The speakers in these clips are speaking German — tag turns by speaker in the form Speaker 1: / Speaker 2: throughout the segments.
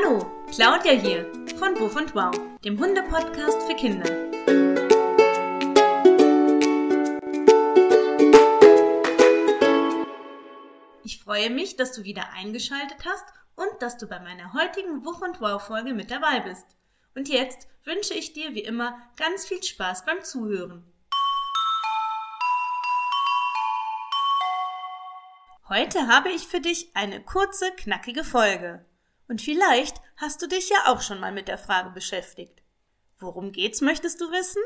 Speaker 1: Hallo, Claudia hier von Wuff und Wow, dem Hunde-Podcast für Kinder. Ich freue mich, dass du wieder eingeschaltet hast und dass du bei meiner heutigen Wuff und Wow Folge mit dabei bist. Und jetzt wünsche ich dir wie immer ganz viel Spaß beim Zuhören. Heute habe ich für dich eine kurze, knackige Folge. Und vielleicht hast du dich ja auch schon mal mit der Frage beschäftigt. Worum geht's, möchtest du wissen?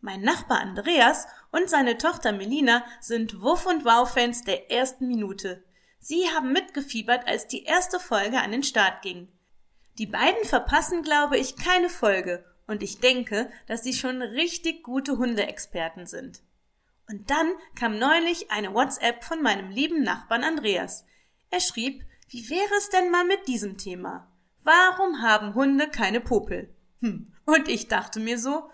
Speaker 1: Mein Nachbar Andreas und seine Tochter Melina sind Wuff und Wow-Fans der ersten Minute. Sie haben mitgefiebert, als die erste Folge an den Start ging. Die beiden verpassen, glaube ich, keine Folge und ich denke, dass sie schon richtig gute Hundeexperten sind. Und dann kam neulich eine WhatsApp von meinem lieben Nachbarn Andreas. Er schrieb, wie wäre es denn mal mit diesem Thema? Warum haben Hunde keine Popel? Hm. Und ich dachte mir so,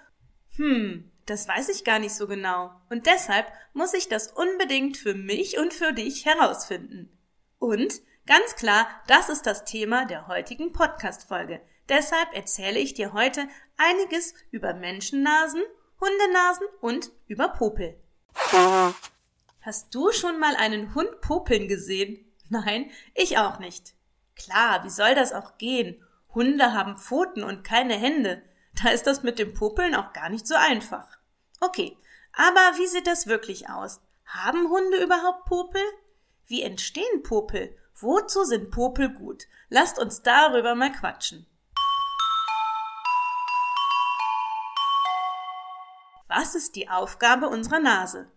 Speaker 1: hm, das weiß ich gar nicht so genau. Und deshalb muss ich das unbedingt für mich und für dich herausfinden. Und ganz klar, das ist das Thema der heutigen Podcast-Folge. Deshalb erzähle ich dir heute einiges über Menschennasen, Hundenasen und über Popel. Hast du schon mal einen Hund popeln gesehen? Nein, ich auch nicht. Klar, wie soll das auch gehen? Hunde haben Pfoten und keine Hände. Da ist das mit dem Popeln auch gar nicht so einfach. Okay, aber wie sieht das wirklich aus? Haben Hunde überhaupt Popel? Wie entstehen Popel? Wozu sind Popel gut? Lasst uns darüber mal quatschen. Was ist die Aufgabe unserer Nase?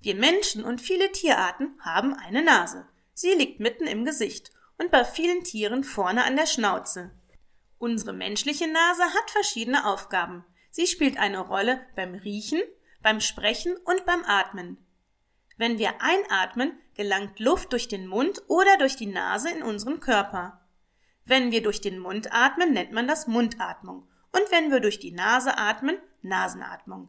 Speaker 1: Wir Menschen und viele Tierarten haben eine Nase. Sie liegt mitten im Gesicht und bei vielen Tieren vorne an der Schnauze. Unsere menschliche Nase hat verschiedene Aufgaben. Sie spielt eine Rolle beim Riechen, beim Sprechen und beim Atmen. Wenn wir einatmen, gelangt Luft durch den Mund oder durch die Nase in unseren Körper. Wenn wir durch den Mund atmen, nennt man das Mundatmung. Und wenn wir durch die Nase atmen, Nasenatmung.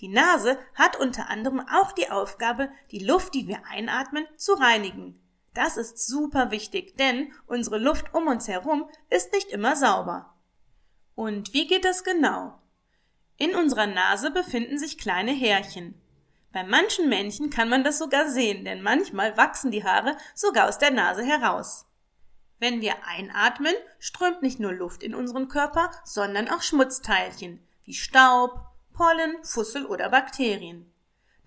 Speaker 1: Die Nase hat unter anderem auch die Aufgabe, die Luft, die wir einatmen, zu reinigen. Das ist super wichtig, denn unsere Luft um uns herum ist nicht immer sauber. Und wie geht das genau? In unserer Nase befinden sich kleine Härchen. Bei manchen Männchen kann man das sogar sehen, denn manchmal wachsen die Haare sogar aus der Nase heraus. Wenn wir einatmen, strömt nicht nur Luft in unseren Körper, sondern auch Schmutzteilchen wie Staub, Pollen, Fussel oder Bakterien.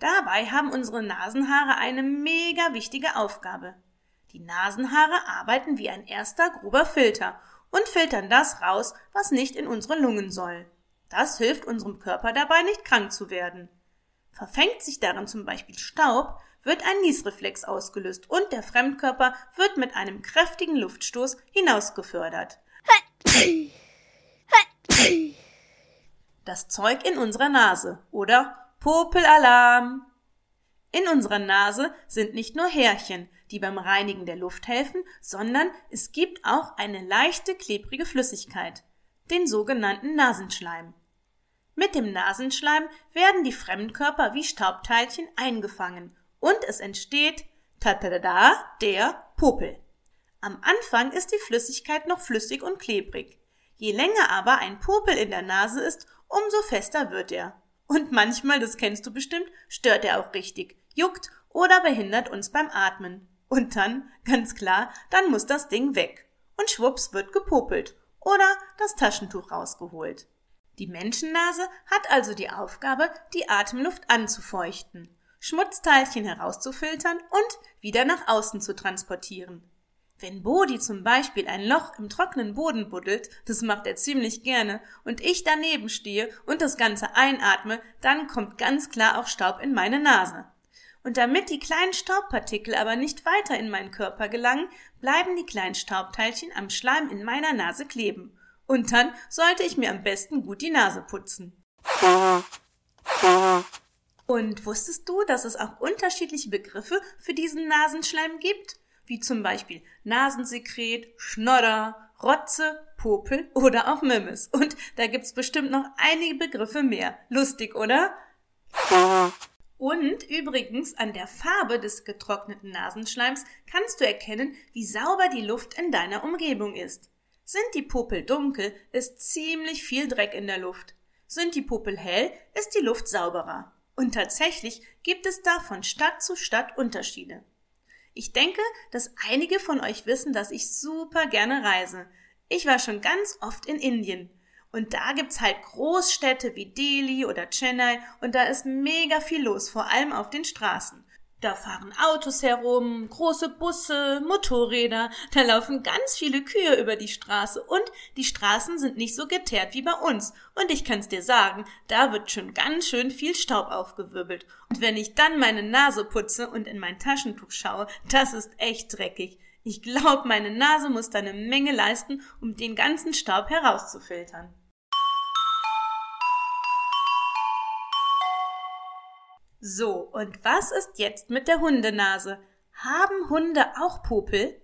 Speaker 1: Dabei haben unsere Nasenhaare eine mega wichtige Aufgabe. Die Nasenhaare arbeiten wie ein erster grober Filter und filtern das raus, was nicht in unsere Lungen soll. Das hilft unserem Körper dabei, nicht krank zu werden. Verfängt sich darin zum Beispiel Staub, wird ein Niesreflex ausgelöst und der Fremdkörper wird mit einem kräftigen Luftstoß hinausgefördert das Zeug in unserer Nase oder Popelalarm. In unserer Nase sind nicht nur Härchen, die beim Reinigen der Luft helfen, sondern es gibt auch eine leichte klebrige Flüssigkeit, den sogenannten Nasenschleim. Mit dem Nasenschleim werden die Fremdkörper wie Staubteilchen eingefangen und es entsteht tatada der Popel. Am Anfang ist die Flüssigkeit noch flüssig und klebrig. Je länger aber ein Popel in der Nase ist, umso fester wird er. Und manchmal, das kennst du bestimmt, stört er auch richtig, juckt oder behindert uns beim Atmen. Und dann, ganz klar, dann muss das Ding weg. Und schwupps wird gepopelt oder das Taschentuch rausgeholt. Die Menschennase hat also die Aufgabe, die Atemluft anzufeuchten, Schmutzteilchen herauszufiltern und wieder nach außen zu transportieren. Wenn Bodi zum Beispiel ein Loch im trockenen Boden buddelt, das macht er ziemlich gerne, und ich daneben stehe und das Ganze einatme, dann kommt ganz klar auch Staub in meine Nase. Und damit die kleinen Staubpartikel aber nicht weiter in meinen Körper gelangen, bleiben die kleinen Staubteilchen am Schleim in meiner Nase kleben. Und dann sollte ich mir am besten gut die Nase putzen. Und wusstest du, dass es auch unterschiedliche Begriffe für diesen Nasenschleim gibt? Wie zum Beispiel Nasensekret, Schnodder, Rotze, Popel oder auch Mimmes. Und da gibt's bestimmt noch einige Begriffe mehr. Lustig, oder? Und übrigens an der Farbe des getrockneten Nasenschleims kannst du erkennen, wie sauber die Luft in deiner Umgebung ist. Sind die Popel dunkel, ist ziemlich viel Dreck in der Luft. Sind die Popel hell, ist die Luft sauberer. Und tatsächlich gibt es da von Stadt zu Stadt Unterschiede. Ich denke, dass einige von euch wissen, dass ich super gerne reise. Ich war schon ganz oft in Indien. Und da gibt's halt Großstädte wie Delhi oder Chennai und da ist mega viel los, vor allem auf den Straßen. Da fahren Autos herum, große Busse, Motorräder, da laufen ganz viele Kühe über die Straße und die Straßen sind nicht so geteert wie bei uns. Und ich kann's dir sagen, da wird schon ganz schön viel Staub aufgewirbelt. Und wenn ich dann meine Nase putze und in mein Taschentuch schaue, das ist echt dreckig. Ich glaub, meine Nase muss da eine Menge leisten, um den ganzen Staub herauszufiltern. So, und was ist jetzt mit der Hundenase? Haben Hunde auch Popel?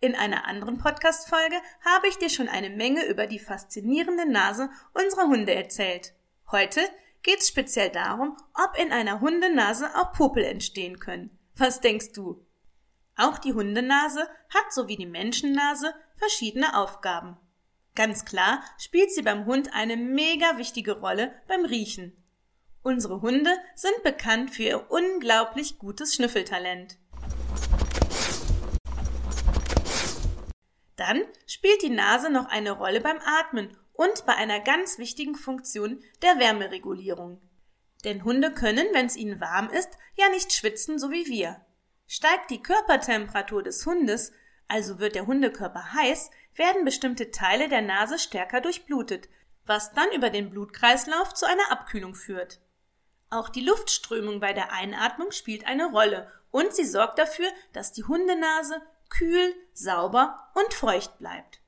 Speaker 1: In einer anderen Podcast-Folge habe ich dir schon eine Menge über die faszinierende Nase unserer Hunde erzählt. Heute geht's speziell darum, ob in einer Hundenase auch Popel entstehen können. Was denkst du? Auch die Hundenase hat so wie die Menschennase verschiedene Aufgaben. Ganz klar spielt sie beim Hund eine mega wichtige Rolle beim Riechen. Unsere Hunde sind bekannt für ihr unglaublich gutes Schnüffeltalent. Dann spielt die Nase noch eine Rolle beim Atmen und bei einer ganz wichtigen Funktion der Wärmeregulierung. Denn Hunde können, wenn es ihnen warm ist, ja nicht schwitzen, so wie wir. Steigt die Körpertemperatur des Hundes, also wird der Hundekörper heiß, werden bestimmte Teile der Nase stärker durchblutet, was dann über den Blutkreislauf zu einer Abkühlung führt. Auch die Luftströmung bei der Einatmung spielt eine Rolle und sie sorgt dafür, dass die Hundenase kühl, sauber und feucht bleibt.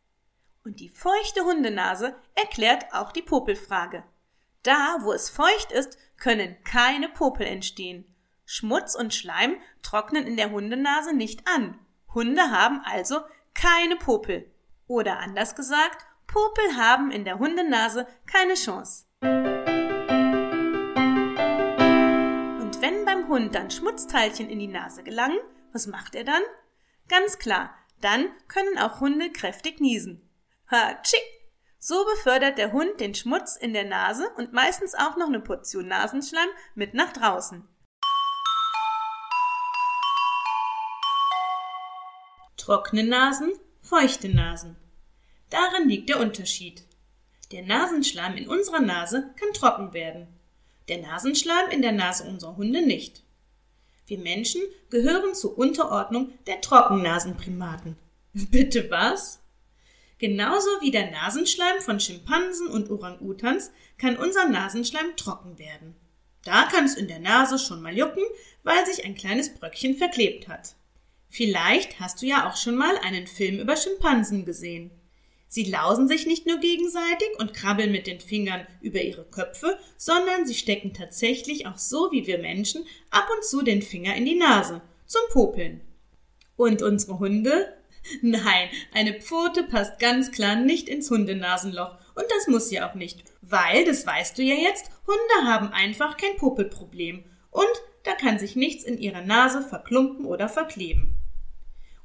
Speaker 1: Und die feuchte Hundenase erklärt auch die Popelfrage. Da, wo es feucht ist, können keine Popel entstehen. Schmutz und Schleim trocknen in der Hundenase nicht an. Hunde haben also keine Popel. Oder anders gesagt, Popel haben in der Hundenase keine Chance. Hund dann Schmutzteilchen in die Nase gelangen, was macht er dann? Ganz klar, dann können auch Hunde kräftig niesen. Hatschi! So befördert der Hund den Schmutz in der Nase und meistens auch noch eine Portion Nasenschleim mit nach draußen. Trockene Nasen, feuchte Nasen. Darin liegt der Unterschied. Der Nasenschleim in unserer Nase kann trocken werden der Nasenschleim in der Nase unserer Hunde nicht. Wir Menschen gehören zur Unterordnung der Trockennasenprimaten. Bitte was? Genauso wie der Nasenschleim von Schimpansen und Orang-Utans kann unser Nasenschleim trocken werden. Da kann es in der Nase schon mal jucken, weil sich ein kleines Bröckchen verklebt hat. Vielleicht hast du ja auch schon mal einen Film über Schimpansen gesehen. Sie lausen sich nicht nur gegenseitig und krabbeln mit den Fingern über ihre Köpfe, sondern sie stecken tatsächlich auch so wie wir Menschen ab und zu den Finger in die Nase zum Popeln. Und unsere Hunde? Nein, eine Pfote passt ganz klar nicht ins Hundenasenloch und das muss sie auch nicht, weil, das weißt du ja jetzt, Hunde haben einfach kein Popelproblem und da kann sich nichts in ihrer Nase verklumpen oder verkleben.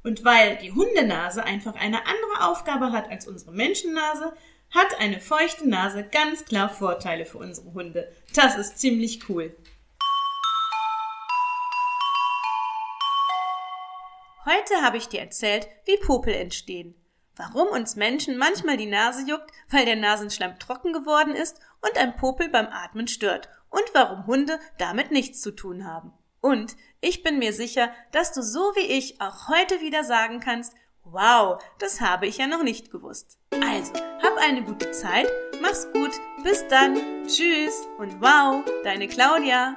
Speaker 1: Und weil die Hundenase einfach eine andere Aufgabe hat als unsere Menschennase, hat eine feuchte Nase ganz klar Vorteile für unsere Hunde. Das ist ziemlich cool. Heute habe ich dir erzählt, wie Popel entstehen. Warum uns Menschen manchmal die Nase juckt, weil der Nasenschleim trocken geworden ist und ein Popel beim Atmen stört und warum Hunde damit nichts zu tun haben. Und ich bin mir sicher, dass du so wie ich auch heute wieder sagen kannst, wow, das habe ich ja noch nicht gewusst. Also, hab eine gute Zeit, mach's gut, bis dann, tschüss und wow, deine Claudia.